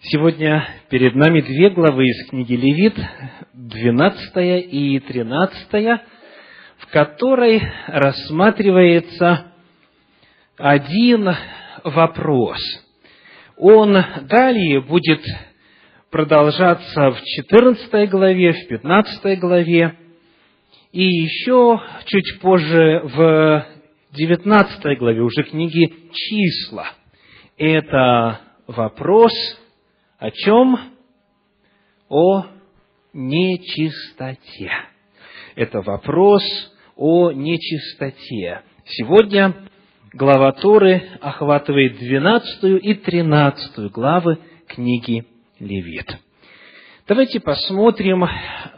Сегодня перед нами две главы из книги Левит, 12 и 13, в которой рассматривается один вопрос. Он далее будет продолжаться в 14 главе, в 15 главе, и еще чуть позже в 19 главе уже книги «Числа». Это вопрос о чем? О нечистоте. Это вопрос о нечистоте. Сегодня глава Торы охватывает 12 и 13 главы книги Левит. Давайте посмотрим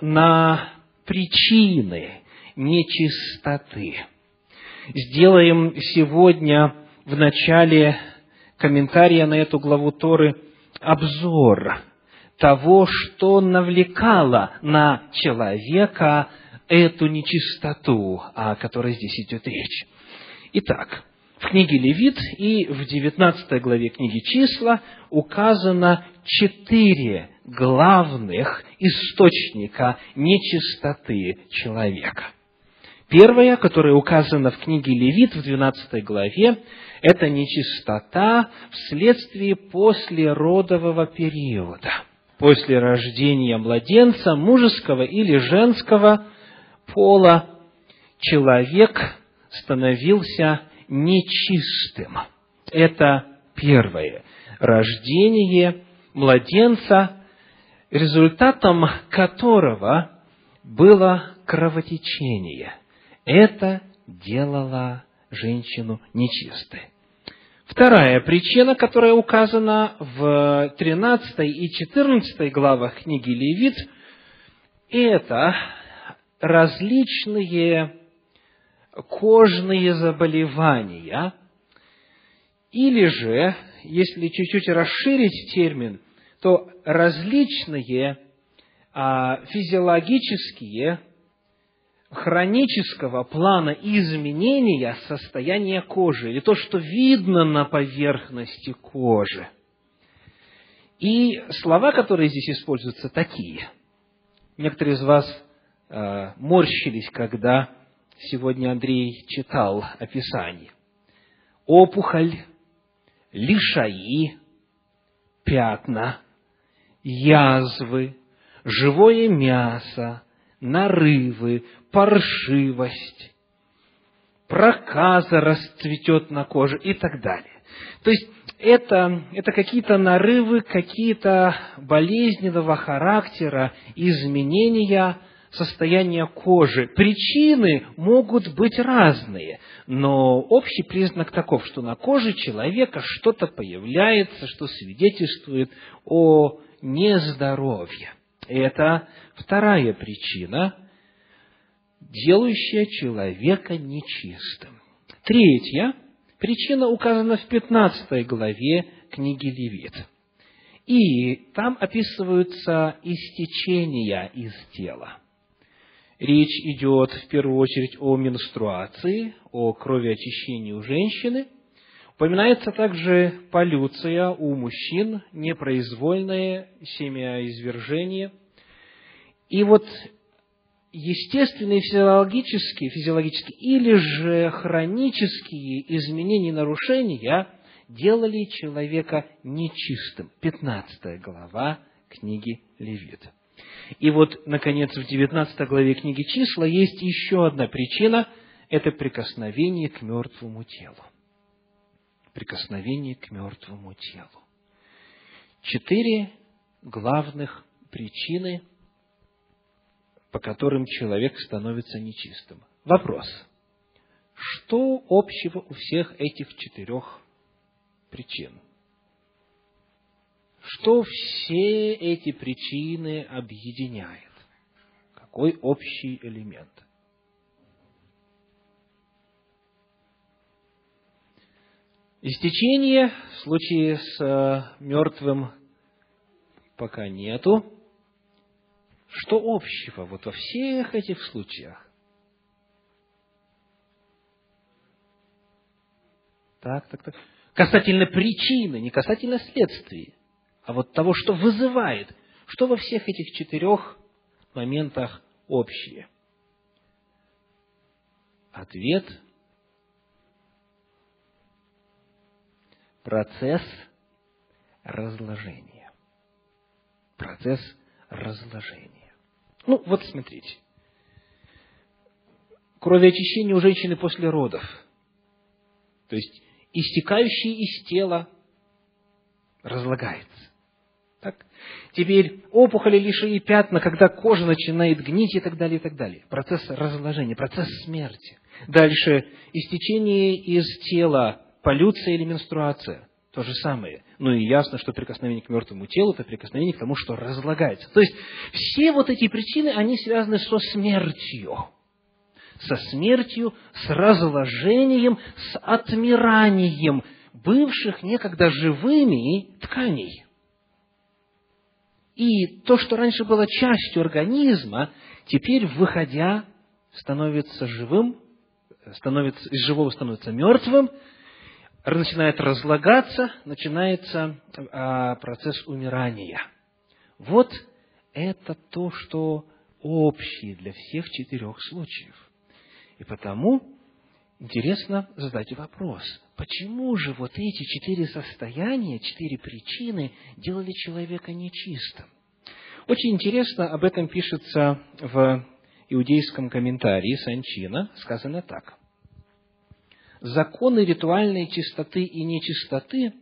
на причины нечистоты. Сделаем сегодня в начале комментария на эту главу Торы обзор того, что навлекало на человека эту нечистоту, о которой здесь идет речь. Итак, в книге Левит и в 19 главе книги Числа указано четыре главных источника нечистоты человека. Первое, которое указано в книге Левит в 12 главе, это нечистота вследствие послеродового периода. После рождения младенца мужеского или женского пола человек становился нечистым. Это первое. Рождение младенца, результатом которого было кровотечение. Это делало женщину нечистой. Вторая причина, которая указана в 13 и 14 главах книги Левит, это различные кожные заболевания, или же, если чуть-чуть расширить термин, то различные а, физиологические хронического плана изменения состояния кожи, или то, что видно на поверхности кожи. И слова, которые здесь используются, такие. Некоторые из вас э, морщились, когда сегодня Андрей читал описание. Опухоль, лишаи, пятна, язвы, живое мясо, нарывы, паршивость, проказа расцветет на коже и так далее. То есть это, это какие-то нарывы, какие-то болезненного характера, изменения состояния кожи. Причины могут быть разные, но общий признак таков, что на коже человека что-то появляется, что свидетельствует о нездоровье. Это вторая причина, делающая человека нечистым. Третья причина указана в 15 главе книги Левит. И там описываются истечения из тела. Речь идет в первую очередь о менструации, о кровеочищении у женщины. Упоминается также полюция у мужчин, непроизвольное семяизвержение. И вот естественные физиологические, физиологические или же хронические изменения и нарушения делали человека нечистым. 15 глава книги Левит. И вот, наконец, в 19 главе книги Числа есть еще одна причина – это прикосновение к мертвому телу. Прикосновение к мертвому телу. Четыре главных причины – по которым человек становится нечистым. Вопрос. Что общего у всех этих четырех причин? Что все эти причины объединяет? Какой общий элемент? Истечение в случае с э, мертвым пока нету. Что общего вот во всех этих случаях? Так, так, так. Касательно причины, не касательно следствия. а вот того, что вызывает, что во всех этих четырех моментах общее. Ответ – процесс разложения. Процесс разложения. Ну, вот смотрите. Кровоочищение у женщины после родов. То есть, истекающее из тела разлагается. Так? Теперь опухоли, лиши и пятна, когда кожа начинает гнить и так далее, и так далее. Процесс разложения, процесс смерти. Дальше истечение из тела, полюция или менструация. То же самое. Ну и ясно, что прикосновение к мертвому телу – это прикосновение к тому, что разлагается. То есть, все вот эти причины, они связаны со смертью. Со смертью, с разложением, с отмиранием бывших некогда живыми тканей. И то, что раньше было частью организма, теперь, выходя, становится живым, становится, из живого становится мертвым, начинает разлагаться, начинается а, процесс умирания. Вот это то, что общее для всех четырех случаев. И потому интересно задать вопрос, почему же вот эти четыре состояния, четыре причины делали человека нечистым? Очень интересно об этом пишется в иудейском комментарии Санчина, сказано так законы ритуальной чистоты и нечистоты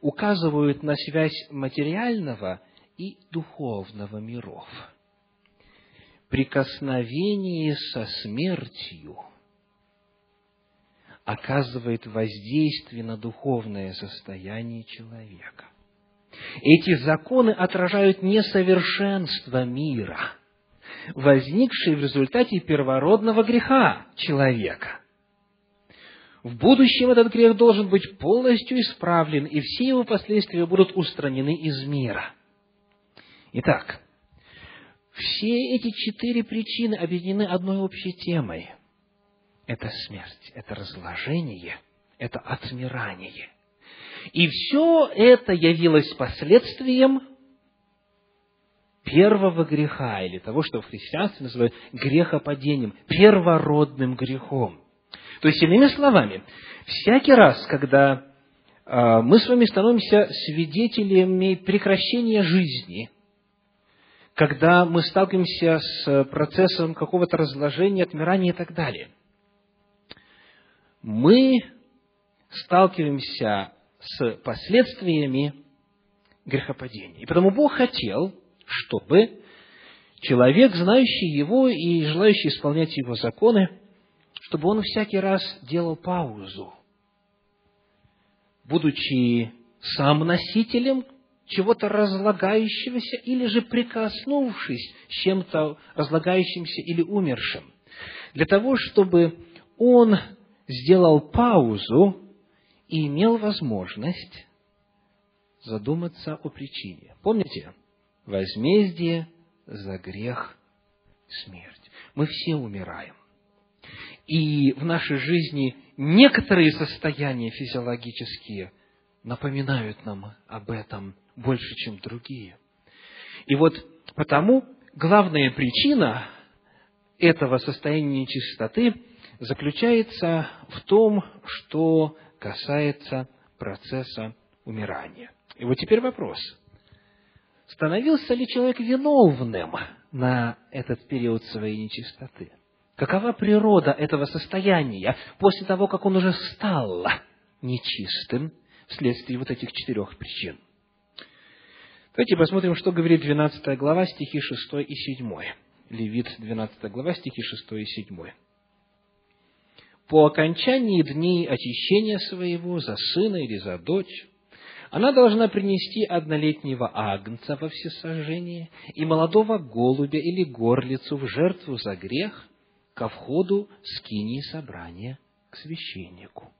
указывают на связь материального и духовного миров. Прикосновение со смертью оказывает воздействие на духовное состояние человека. Эти законы отражают несовершенство мира, возникшее в результате первородного греха человека – в будущем этот грех должен быть полностью исправлен, и все его последствия будут устранены из мира. Итак, все эти четыре причины объединены одной общей темой. Это смерть, это разложение, это отмирание. И все это явилось последствием первого греха, или того, что в христианстве называют грехопадением, первородным грехом – то есть, иными словами, всякий раз, когда а, мы с вами становимся свидетелями прекращения жизни, когда мы сталкиваемся с процессом какого-то разложения, отмирания и так далее, мы сталкиваемся с последствиями грехопадения. И потому Бог хотел, чтобы человек, знающий Его и желающий исполнять Его законы, чтобы он всякий раз делал паузу, будучи сам носителем чего-то разлагающегося или же прикоснувшись с чем-то разлагающимся или умершим, для того, чтобы он сделал паузу и имел возможность задуматься о причине. Помните? Возмездие за грех – смерть. Мы все умираем. И в нашей жизни некоторые состояния физиологические напоминают нам об этом больше, чем другие. И вот потому главная причина этого состояния нечистоты заключается в том, что касается процесса умирания. И вот теперь вопрос. Становился ли человек виновным на этот период своей нечистоты? Какова природа этого состояния после того, как он уже стал нечистым вследствие вот этих четырех причин? Давайте посмотрим, что говорит 12 глава, стихи 6 и 7. Левит, 12 глава, стихи 6 и 7. «По окончании дней очищения своего за сына или за дочь, она должна принести однолетнего агнца во всесожжение и молодого голубя или горлицу в жертву за грех, ко входу скинии собрания к священнику.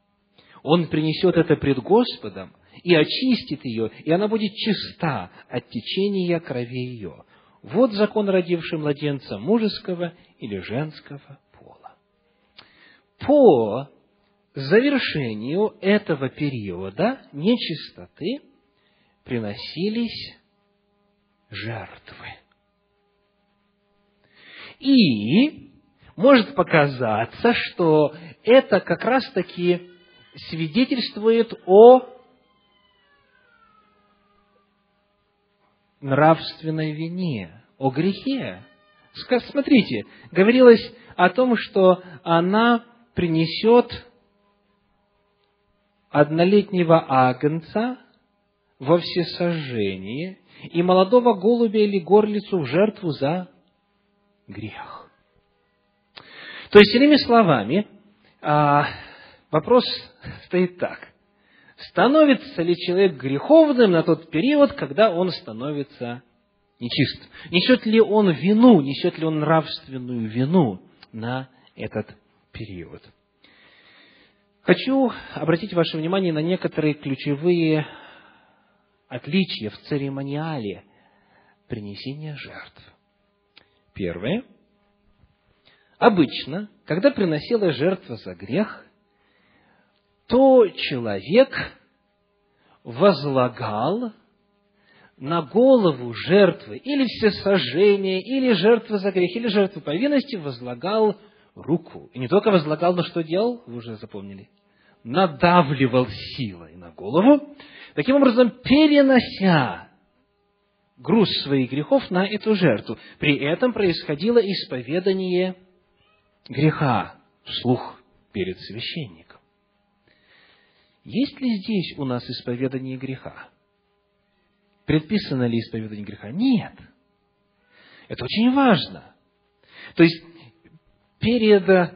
Он принесет это пред Господом и очистит ее, и она будет чиста от течения крови ее. Вот закон, родивший младенца мужеского или женского пола. По завершению этого периода нечистоты приносились жертвы. И может показаться, что это как раз-таки свидетельствует о нравственной вине, о грехе. Смотрите, говорилось о том, что она принесет однолетнего агнца во всесожжение и молодого голубя или горлицу в жертву за грех. То есть, иными словами, а, вопрос стоит так. Становится ли человек греховным на тот период, когда он становится нечист? Несет ли он вину, несет ли он нравственную вину на этот период? Хочу обратить ваше внимание на некоторые ключевые отличия в церемониале принесения жертв. Первое. Обычно, когда приносила жертва за грех, то человек возлагал на голову жертвы или всесожжения, или жертвы за грех, или жертвы повинности, возлагал руку. И не только возлагал, но что делал? Вы уже запомнили. Надавливал силой на голову, таким образом перенося груз своих грехов на эту жертву. При этом происходило исповедание греха вслух перед священником. Есть ли здесь у нас исповедание греха? Предписано ли исповедание греха? Нет. Это очень важно. То есть, перед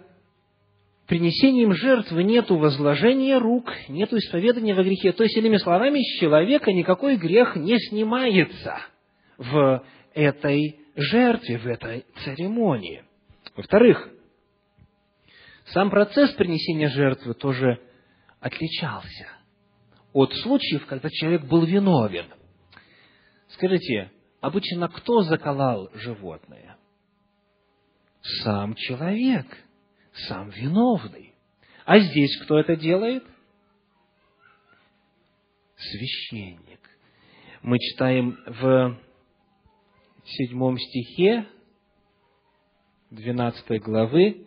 принесением жертвы нету возложения рук, нету исповедания во грехе. То есть, иными словами, с человека никакой грех не снимается в этой жертве, в этой церемонии. Во-вторых, сам процесс принесения жертвы тоже отличался от случаев, когда человек был виновен. Скажите, обычно кто заколал животное? Сам человек, сам виновный. А здесь кто это делает? Священник. Мы читаем в седьмом стихе 12 главы,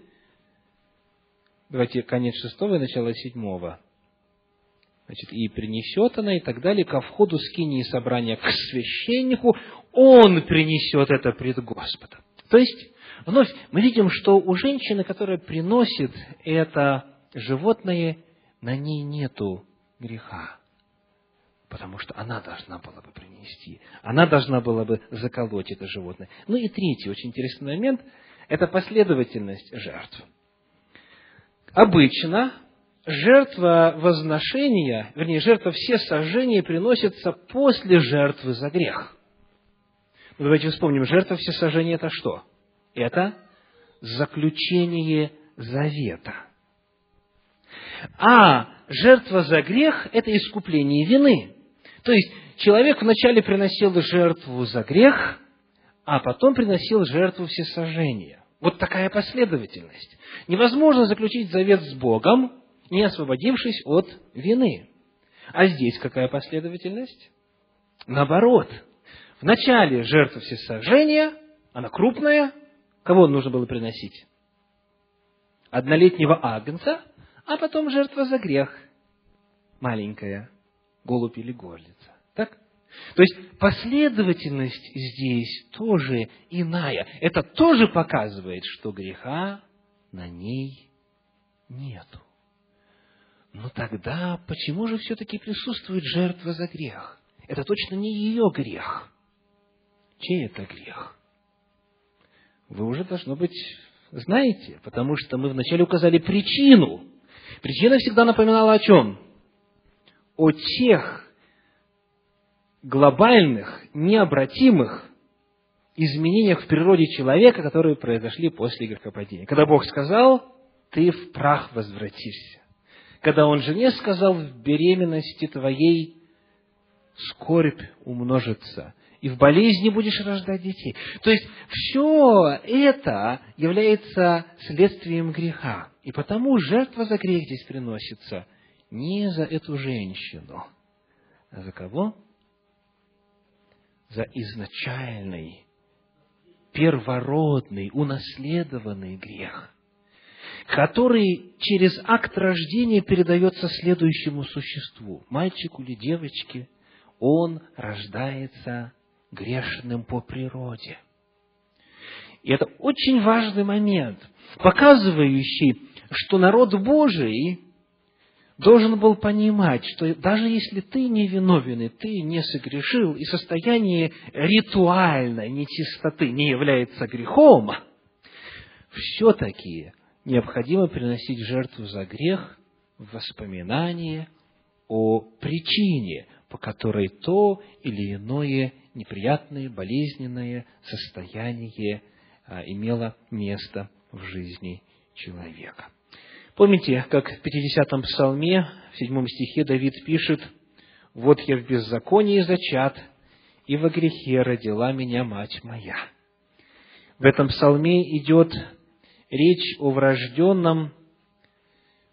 давайте конец шестого и начало седьмого. Значит, и принесет она, и так далее, ко входу скинии собрания к священнику, он принесет это пред Господом. То есть, вновь мы видим, что у женщины, которая приносит это животное, на ней нету греха. Потому что она должна была бы принести. Она должна была бы заколоть это животное. Ну и третий очень интересный момент – это последовательность жертв. Обычно жертва возношения, вернее, жертва все сожжения приносится после жертвы за грех. Ну, давайте вспомним, жертва все сожжения – это что? Это заключение завета. А жертва за грех – это искупление вины. То есть, человек вначале приносил жертву за грех, а потом приносил жертву всесожжения. Вот такая последовательность. Невозможно заключить завет с Богом, не освободившись от вины. А здесь какая последовательность? Наоборот. Вначале жертва всесожжения, она крупная. Кого нужно было приносить? Однолетнего агнца, а потом жертва за грех. Маленькая, голубь или горлица. То есть последовательность здесь тоже иная. Это тоже показывает, что греха на ней нету. Но тогда почему же все-таки присутствует жертва за грех? Это точно не ее грех. Чей это грех? Вы уже, должно быть, знаете, потому что мы вначале указали причину. Причина всегда напоминала о чем? О тех глобальных, необратимых изменениях в природе человека, которые произошли после грехопадения. Когда Бог сказал, ты в прах возвратишься когда он жене сказал, в беременности твоей скорбь умножится, и в болезни будешь рождать детей. То есть, все это является следствием греха. И потому жертва за грех здесь приносится не за эту женщину, а за кого? За изначальный, первородный, унаследованный грех, который через акт рождения передается следующему существу, мальчику или девочке, он рождается грешным по природе. И это очень важный момент, показывающий, что народ Божий должен был понимать, что даже если ты не виновен, и ты не согрешил, и состояние ритуальной нечистоты не является грехом, все-таки необходимо приносить жертву за грех в воспоминание о причине, по которой то или иное неприятное, болезненное состояние а, имело место в жизни человека. Помните, как в 50-м псалме, в 7 стихе Давид пишет, «Вот я в беззаконии зачат, и во грехе родила меня мать моя». В этом псалме идет речь о врожденном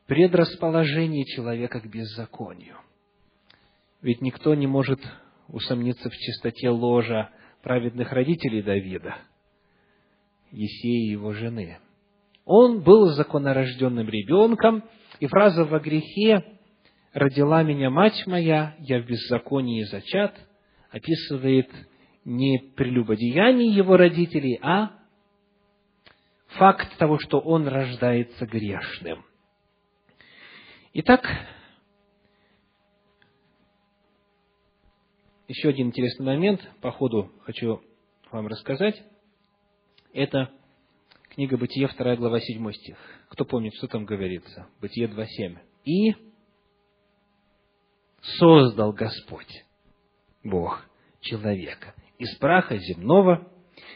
предрасположении человека к беззаконию. Ведь никто не может усомниться в чистоте ложа праведных родителей Давида, Есея и его жены – он был законорожденным ребенком, и фраза «во грехе родила меня мать моя, я в беззаконии зачат» описывает не прелюбодеяние его родителей, а факт того, что он рождается грешным. Итак, еще один интересный момент, по ходу хочу вам рассказать. Это Книга Бытие, 2 глава, 7 стих. Кто помнит, что там говорится? Бытие 2.7. «И создал Господь, Бог, человека из праха земного,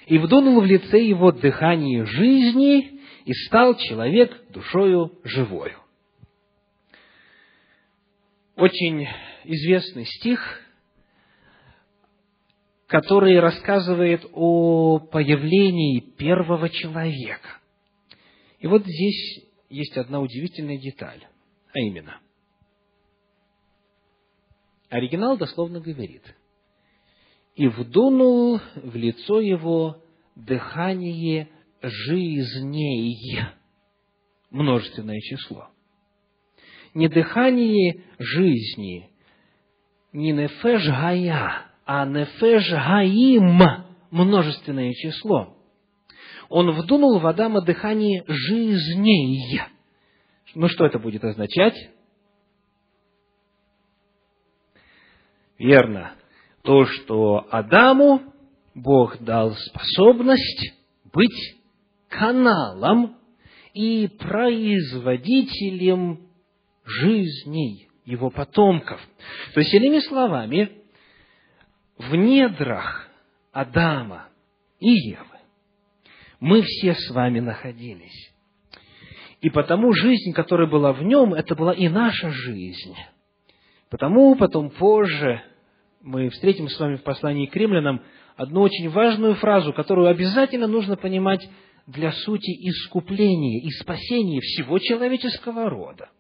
и вдунул в лице его дыхание жизни, и стал человек душою живою». Очень известный стих, который рассказывает о появлении первого человека. И вот здесь есть одна удивительная деталь, а именно, оригинал дословно говорит, «И вдунул в лицо его дыхание жизней» множественное число. Не дыхание жизни, не нефеш гая, а нефеш гаим – множественное число. Он вдунул в Адама дыхание жизней. Ну, что это будет означать? Верно. То, что Адаму Бог дал способность быть каналом и производителем жизней его потомков. То есть, иными словами, в недрах Адама и Евы мы все с вами находились. И потому жизнь, которая была в нем, это была и наша жизнь. Потому потом позже мы встретим с вами в послании к римлянам одну очень важную фразу, которую обязательно нужно понимать для сути искупления и спасения всего человеческого рода.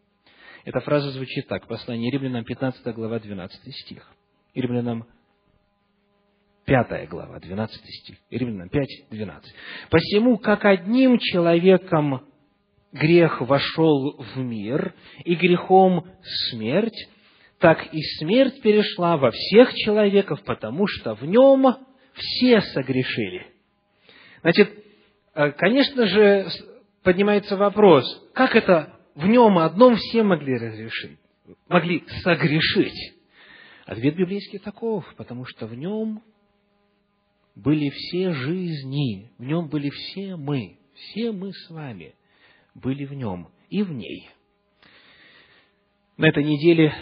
Эта фраза звучит так, послание римлянам 15 глава 12 стих. Римлянам Пятая глава, 12 стих. Римлянам 5, 12. «Посему, как одним человеком грех вошел в мир, и грехом смерть, так и смерть перешла во всех человеков, потому что в нем все согрешили». Значит, э, конечно же, поднимается вопрос, как это в нем одном все могли разрешить, могли согрешить? Ответ библейский таков, потому что в нем были все жизни, в нем были все мы, все мы с вами были в нем и в ней. На этой неделе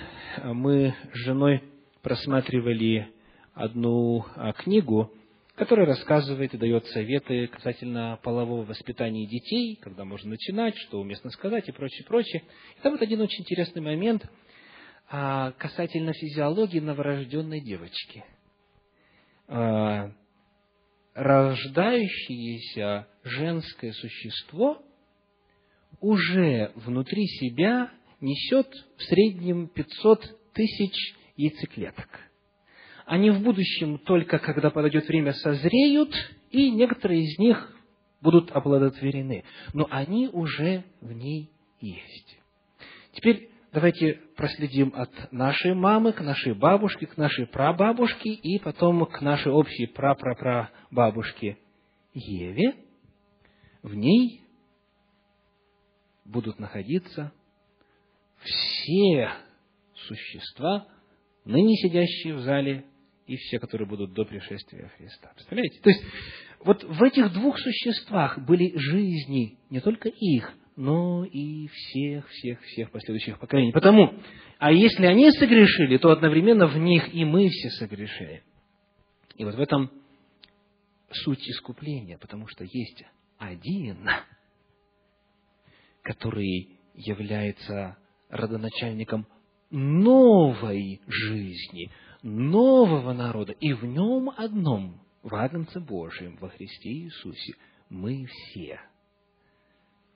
мы с женой просматривали одну а, книгу, которая рассказывает и дает советы касательно полового воспитания детей, когда можно начинать, что уместно сказать и прочее, прочее. И там вот один очень интересный момент а, касательно физиологии новорожденной девочки а, рождающееся женское существо уже внутри себя несет в среднем 500 тысяч яйцеклеток. они в будущем только, когда подойдет время, созреют, и некоторые из них будут оплодотворены. Но они уже в ней есть. Теперь давайте проследим от нашей мамы к нашей бабушке, к нашей прабабушке и потом к нашей общей прапрапрабабушке Еве. В ней будут находиться все существа, ныне сидящие в зале, и все, которые будут до пришествия Христа. Представляете? То есть, вот в этих двух существах были жизни не только их, но и всех, всех, всех последующих поколений. Потому, а если они согрешили, то одновременно в них и мы все согрешили. И вот в этом суть искупления, потому что есть один, который является родоначальником новой жизни, нового народа, и в нем одном, в Агнце Божьем, во Христе Иисусе, мы все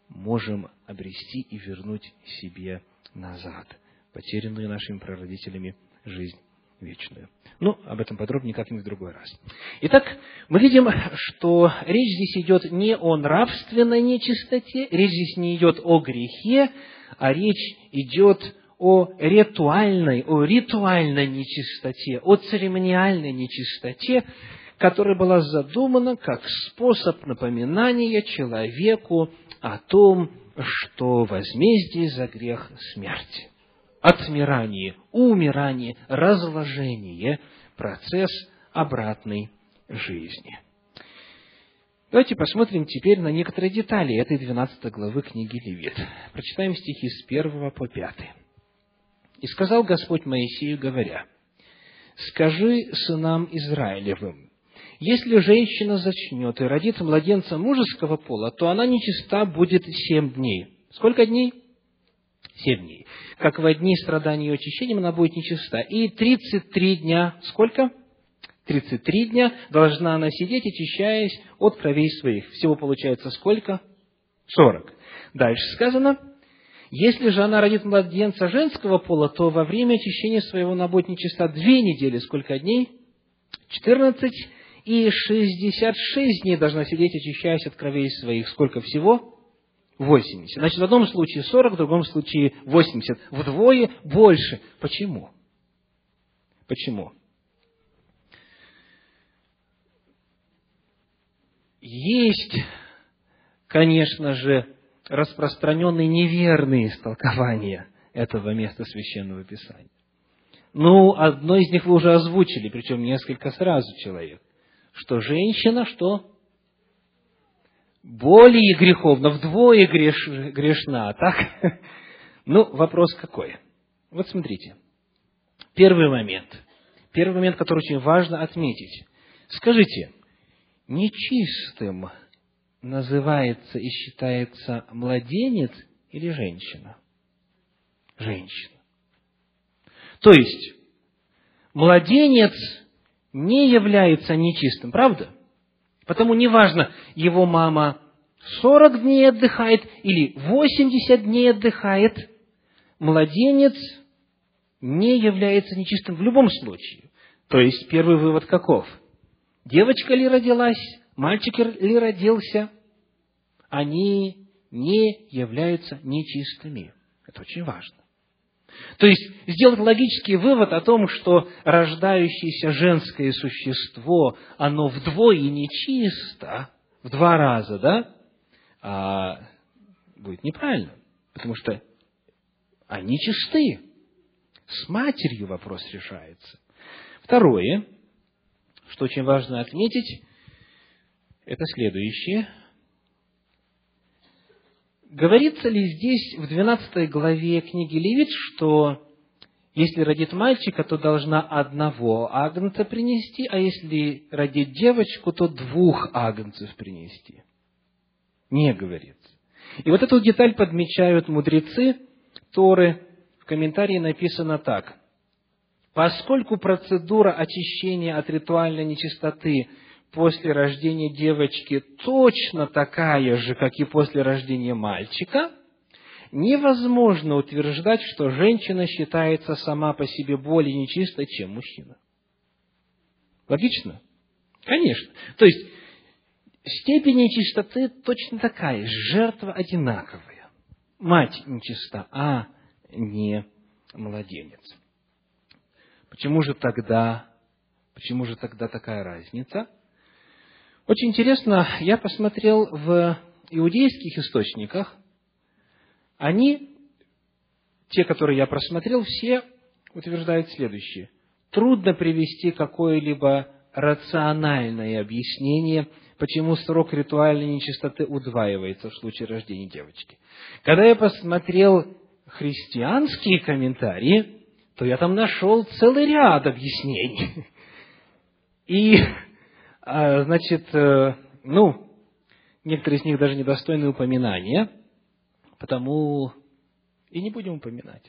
можем обрести и вернуть себе назад потерянную нашими прародителями жизнь вечную. Ну, об этом подробнее как-нибудь в другой раз. Итак, мы видим, что речь здесь идет не о нравственной нечистоте, речь здесь не идет о грехе, а речь идет о ритуальной, о ритуальной нечистоте, о церемониальной нечистоте, которая была задумана как способ напоминания человеку о том, что возмездие за грех – смерть. Отмирание, умирание, разложение – процесс обратной жизни. Давайте посмотрим теперь на некоторые детали этой 12 главы книги Левит. Прочитаем стихи с 1 по 5. «И сказал Господь Моисею, говоря, «Скажи сынам Израилевым, если женщина зачнет и родит младенца мужеского пола, то она нечиста будет семь дней». Сколько дней? Семь дней. Как в дни страдания и очищением она будет нечиста. И тридцать три дня, сколько? Тридцать три дня должна она сидеть, очищаясь от кровей своих. Всего получается сколько? Сорок. Дальше сказано, если же она родит младенца женского пола, то во время очищения своего она будет нечиста две недели. Сколько дней? Четырнадцать. И шестьдесят шесть дней должна сидеть, очищаясь от кровей своих. Сколько всего? Восемьдесят. Значит, в одном случае сорок, в другом случае восемьдесят. Вдвое больше. Почему? Почему? Есть, конечно же, распространенные неверные истолкования этого места Священного Писания. Ну, одно из них вы уже озвучили, причем несколько сразу человек, что женщина что? Более греховна, вдвое греш, грешна, так? Ну, вопрос какой? Вот смотрите. Первый момент. Первый момент, который очень важно отметить. Скажите, нечистым называется и считается младенец или женщина? Женщина. То есть, младенец не является нечистым, правда? Потому неважно, его мама 40 дней отдыхает или 80 дней отдыхает, младенец не является нечистым в любом случае. То есть, первый вывод каков? Девочка ли родилась, мальчик ли родился, они не являются нечистыми. Это очень важно. То есть, сделать логический вывод о том, что рождающееся женское существо, оно вдвое нечисто, в два раза, да, а, будет неправильно, потому что они чисты. С матерью вопрос решается. Второе, что очень важно отметить, это следующее. Говорится ли здесь в 12 главе книги Левит, что если родит мальчика, то должна одного агнца принести, а если родит девочку, то двух агнцев принести? Не говорится. И вот эту деталь подмечают мудрецы Торы. В комментарии написано так. Поскольку процедура очищения от ритуальной нечистоты после рождения девочки точно такая же, как и после рождения мальчика, невозможно утверждать, что женщина считается сама по себе более нечистой, чем мужчина. Логично? Конечно. То есть, степень нечистоты точно такая, жертва одинаковая. Мать нечиста, а не младенец. Почему же тогда, почему же тогда такая разница? Очень интересно, я посмотрел в иудейских источниках, они, те, которые я просмотрел, все утверждают следующее. Трудно привести какое-либо рациональное объяснение, почему срок ритуальной нечистоты удваивается в случае рождения девочки. Когда я посмотрел христианские комментарии, то я там нашел целый ряд объяснений. И, значит, э, ну, некоторые из них даже недостойны упоминания, потому и не будем упоминать.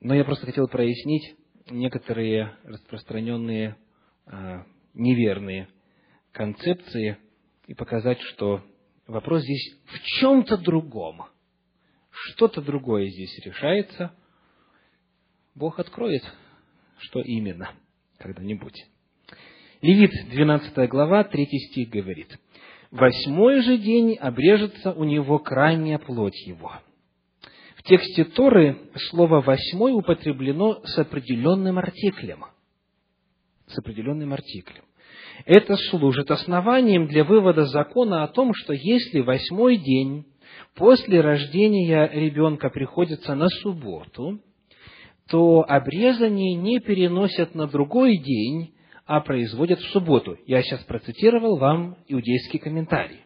Но я просто хотел прояснить некоторые распространенные а, неверные концепции и показать, что вопрос здесь в чем-то другом. Что-то другое здесь решается. Бог откроет, что именно, когда-нибудь. Левит, 12 глава, 3 стих говорит. «Восьмой же день обрежется у него крайняя плоть его» тексте Торы слово «восьмой» употреблено с определенным артиклем. С определенным артиклем. Это служит основанием для вывода закона о том, что если восьмой день после рождения ребенка приходится на субботу, то обрезание не переносят на другой день, а производят в субботу. Я сейчас процитировал вам иудейский комментарий.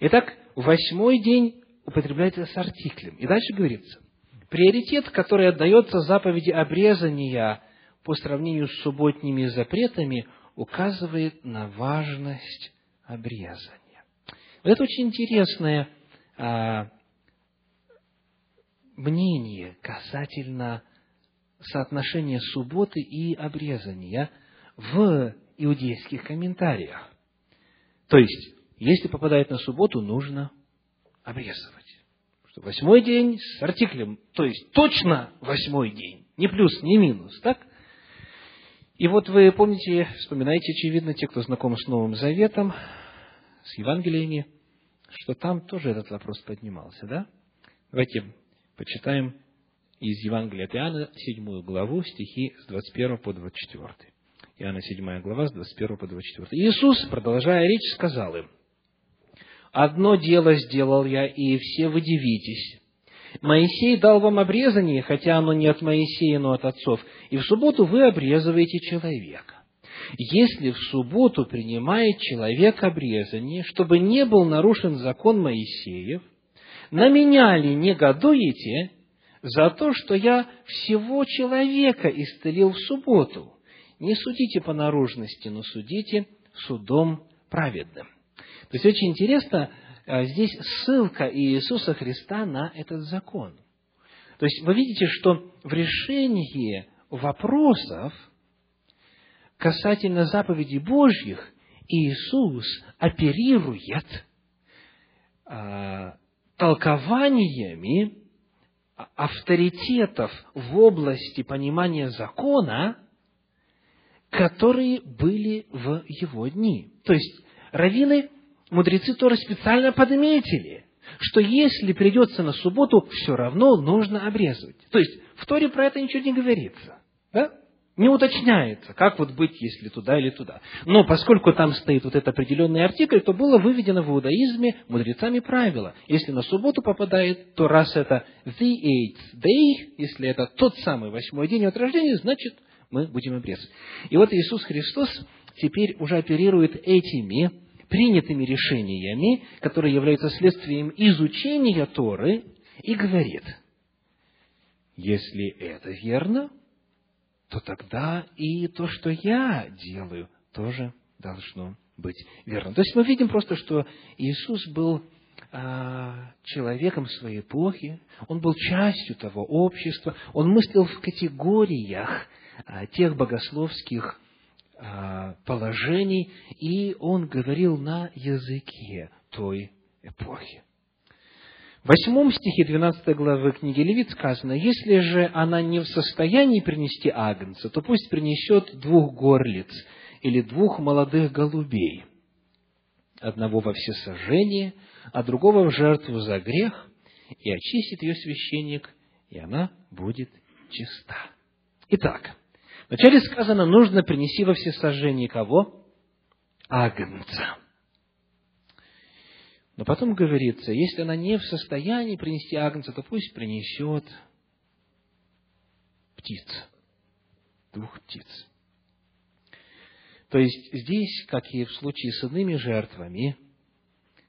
Итак, восьмой день употребляется с артиклем. И дальше говорится, приоритет, который отдается заповеди обрезания по сравнению с субботними запретами, указывает на важность обрезания. Вот это очень интересное а, мнение касательно соотношения субботы и обрезания в иудейских комментариях. То есть, если попадает на субботу, нужно обрезывать. Что восьмой день с артиклем, то есть точно восьмой день, ни плюс, ни минус, так? И вот вы помните, вспоминаете, очевидно, те, кто знаком с Новым Заветом, с Евангелиями, что там тоже этот вопрос поднимался, да? Давайте почитаем из Евангелия от Иоанна, 7 главу, стихи с 21 по 24. Иоанна 7 глава, с 21 по 24. Иисус, продолжая речь, сказал им, Одно дело сделал я, и все вы дивитесь. Моисей дал вам обрезание, хотя оно не от Моисея, но от отцов, и в субботу вы обрезываете человека. Если в субботу принимает человек обрезание, чтобы не был нарушен закон Моисеев, на меня ли негодуете за то, что я всего человека исцелил в субботу? Не судите по наружности, но судите судом праведным. То есть очень интересно, а, здесь ссылка Иисуса Христа на этот закон. То есть вы видите, что в решении вопросов касательно заповедей Божьих Иисус оперирует э, толкованиями авторитетов в области понимания закона, которые были в его дни. То есть, раввины мудрецы Торы специально подметили, что если придется на субботу, все равно нужно обрезывать. То есть, в Торе про это ничего не говорится. Да? Не уточняется, как вот быть, если туда или туда. Но поскольку там стоит вот этот определенный артикль, то было выведено в иудаизме мудрецами правило. Если на субботу попадает, то раз это the eighth day, если это тот самый восьмой день от рождения, значит, мы будем обрезать. И вот Иисус Христос теперь уже оперирует этими принятыми решениями, которые являются следствием изучения Торы, и говорит, если это верно, то тогда и то, что я делаю, тоже должно быть верно. То есть мы видим просто, что Иисус был а, человеком своей эпохи, он был частью того общества, он мыслил в категориях тех богословских а, положений, и он говорил на языке той эпохи. В восьмом стихе 12 главы книги Левит сказано, «Если же она не в состоянии принести агнца, то пусть принесет двух горлиц или двух молодых голубей, одного во всесожжение, а другого в жертву за грех, и очистит ее священник, и она будет чиста». Итак, вначале сказано, нужно принести во всесожжение кого? Агнца. Но потом говорится, если она не в состоянии принести агнца, то пусть принесет птиц, двух птиц. То есть здесь, как и в случае с иными жертвами,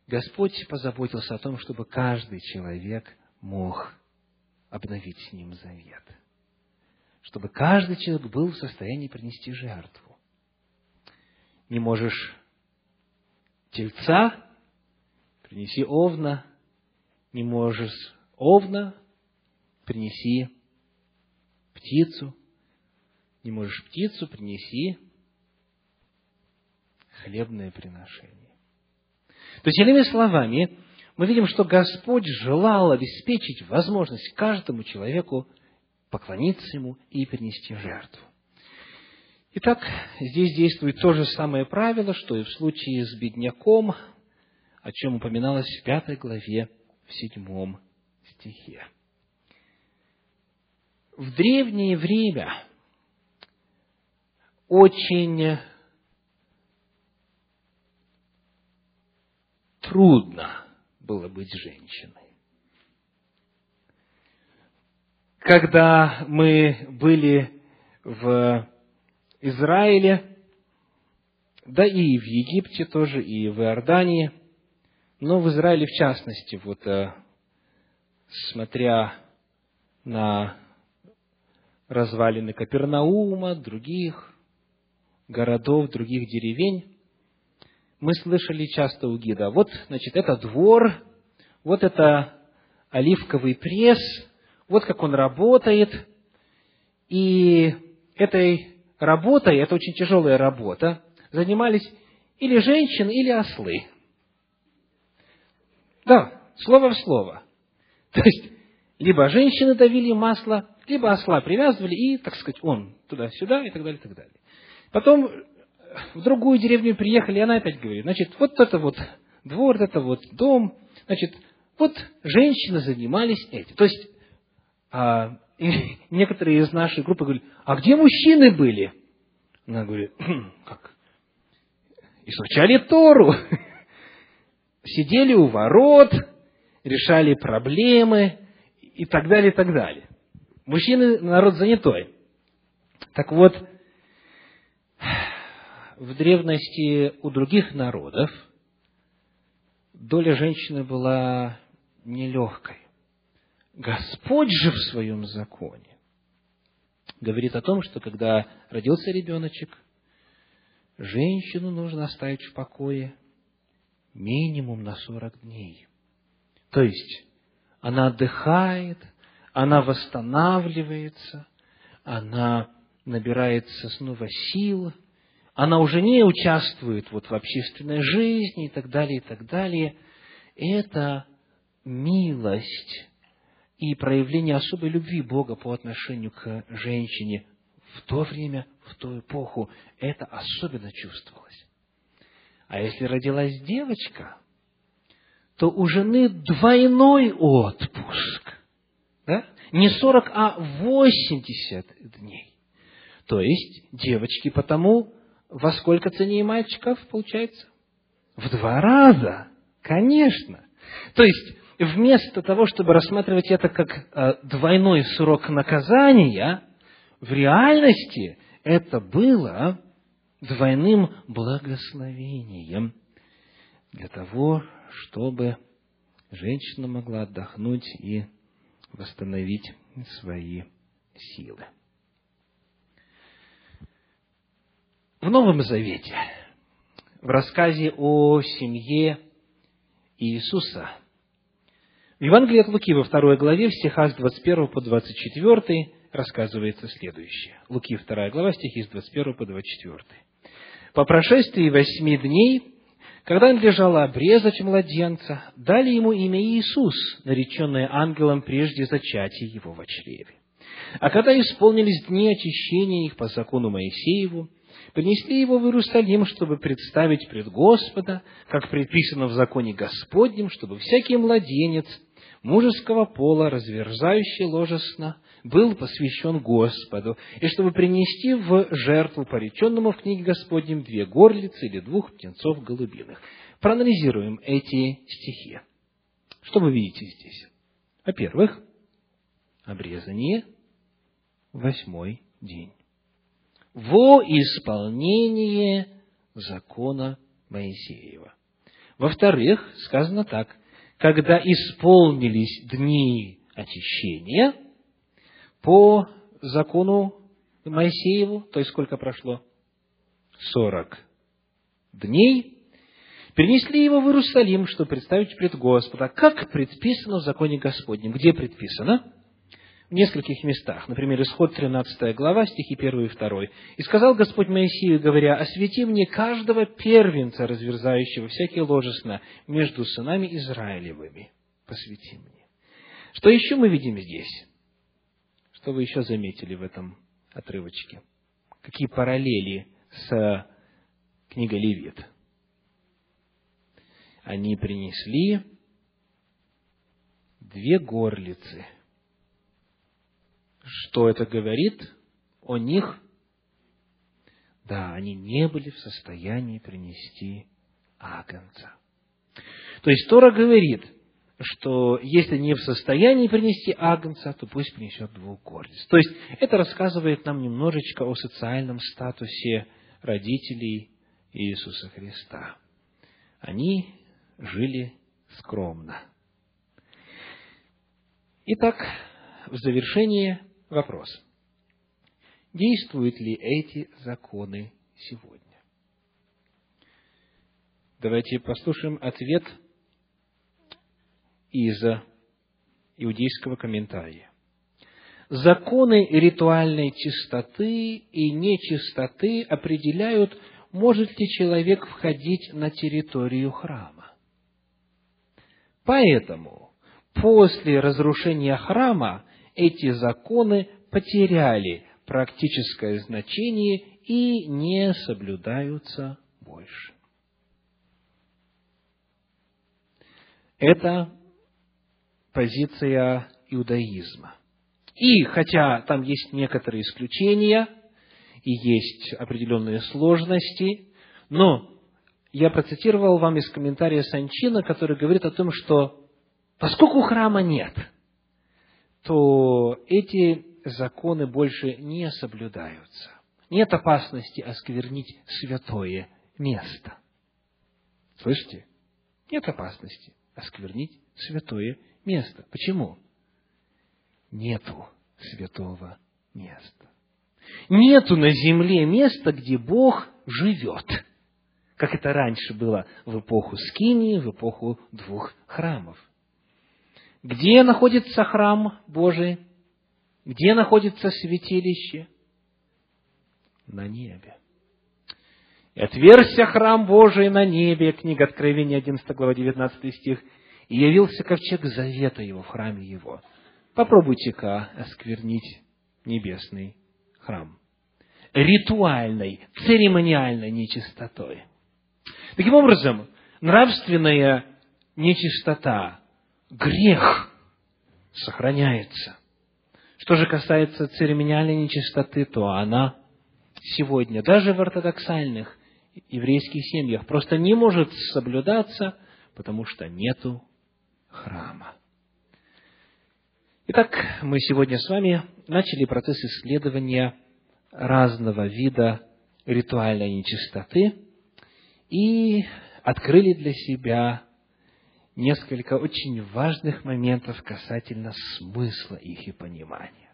Господь позаботился о том, чтобы каждый человек мог обновить с ним завет. Чтобы каждый человек был в состоянии принести жертву. Не можешь тельца принеси овна, не можешь овна, принеси птицу, не можешь птицу, принеси хлебное приношение. То есть, иными словами, мы видим, что Господь желал обеспечить возможность каждому человеку поклониться Ему и принести жертву. Итак, здесь действует то же самое правило, что и в случае с бедняком, о чем упоминалось в пятой главе, в седьмом стихе. В древнее время очень трудно было быть женщиной. Когда мы были в Израиле, да и в Египте тоже, и в Иордании – но в Израиле в частности, вот э, смотря на развалины Капернаума, других городов, других деревень, мы слышали часто у гида, вот, значит, это двор, вот это оливковый пресс, вот как он работает, и этой работой, это очень тяжелая работа, занимались или женщины, или ослы. Да, слово в слово. То есть, либо женщины давили масло, либо осла привязывали, и, так сказать, он туда-сюда, и так далее, и так далее. Потом в другую деревню приехали, и она опять говорит, значит, вот это вот двор, это вот дом, значит, вот женщины занимались этим. То есть, а, некоторые из нашей группы говорят, а где мужчины были? Она говорит, «Хм, как? Изучали Тору. сидели у ворот, решали проблемы и так далее, и так далее. Мужчины народ занятой. Так вот, в древности у других народов доля женщины была нелегкой. Господь же в своем законе говорит о том, что когда родился ребеночек, женщину нужно оставить в покое – минимум на 40 дней. То есть, она отдыхает, она восстанавливается, она набирается снова сил, она уже не участвует вот в общественной жизни и так далее, и так далее. Это милость и проявление особой любви Бога по отношению к женщине в то время, в ту эпоху, это особенно чувствовалось. А если родилась девочка, то у жены двойной отпуск. Да? Не 40, а 80 дней. То есть, девочки потому во сколько ценнее мальчиков получается? В два раза, конечно. То есть, вместо того, чтобы рассматривать это как э, двойной срок наказания, в реальности это было двойным благословением для того, чтобы женщина могла отдохнуть и восстановить свои силы. В Новом Завете, в рассказе о семье Иисуса, в Евангелии от Луки во второй главе, в стихах с 21 по 24, рассказывается следующее. Луки 2 глава, стихи с 21 по 24. По прошествии восьми дней, Когда надлежало обрезать младенца, дали ему имя Иисус, нареченное ангелом прежде зачатия его в чреве. А когда исполнились дни очищения их по закону Моисееву, принесли его в Иерусалим, чтобы представить пред Господа, как предписано в законе Господнем, чтобы всякий младенец мужеского пола, разверзающий ложе сна, был посвящен Господу, и чтобы принести в жертву пореченному в книге Господнем две горлицы или двух птенцов голубиных. Проанализируем эти стихи. Что вы видите здесь? Во-первых, обрезание восьмой день. Во исполнение закона Моисеева. Во-вторых, сказано так, когда исполнились дни очищения – по закону Моисееву, то есть сколько прошло? Сорок дней, принесли его в Иерусалим, чтобы представить пред Господа, как предписано в законе Господнем. Где предписано? В нескольких местах. Например, Исход 13 глава, стихи 1 и 2. «И сказал Господь Моисею, говоря, «Освети мне каждого первенца, разверзающего всякие ложесно между сынами Израилевыми. Посвети мне». Что еще мы видим здесь? Что вы еще заметили в этом отрывочке? Какие параллели с книгой Левит? Они принесли две горлицы. Что это говорит о них? Да, они не были в состоянии принести агнца. То есть Тора говорит – что если не в состоянии принести агнца, то пусть принесет двух горлиц. То есть, это рассказывает нам немножечко о социальном статусе родителей Иисуса Христа. Они жили скромно. Итак, в завершение вопрос. Действуют ли эти законы сегодня? Давайте послушаем ответ из иудейского комментария. Законы ритуальной чистоты и нечистоты определяют, может ли человек входить на территорию храма. Поэтому после разрушения храма эти законы потеряли практическое значение и не соблюдаются больше. Это позиция иудаизма. И хотя там есть некоторые исключения и есть определенные сложности, но я процитировал вам из комментария Санчина, который говорит о том, что поскольку храма нет, то эти законы больше не соблюдаются. Нет опасности осквернить святое место. Слышите? Нет опасности осквернить святое место. Почему? Нету святого места. Нету на земле места, где Бог живет. Как это раньше было в эпоху Скинии, в эпоху двух храмов. Где находится храм Божий? Где находится святилище? На небе. И отверся храм Божий на небе, книга Откровения, 11 глава, 19 стих, и явился ковчег завета его в храме его. Попробуйте-ка осквернить небесный храм. Ритуальной, церемониальной нечистотой. Таким образом, нравственная нечистота, грех сохраняется. Что же касается церемониальной нечистоты, то она сегодня, даже в ортодоксальных еврейских семьях, просто не может соблюдаться, потому что нету храма. Итак, мы сегодня с вами начали процесс исследования разного вида ритуальной нечистоты и открыли для себя несколько очень важных моментов касательно смысла их и понимания.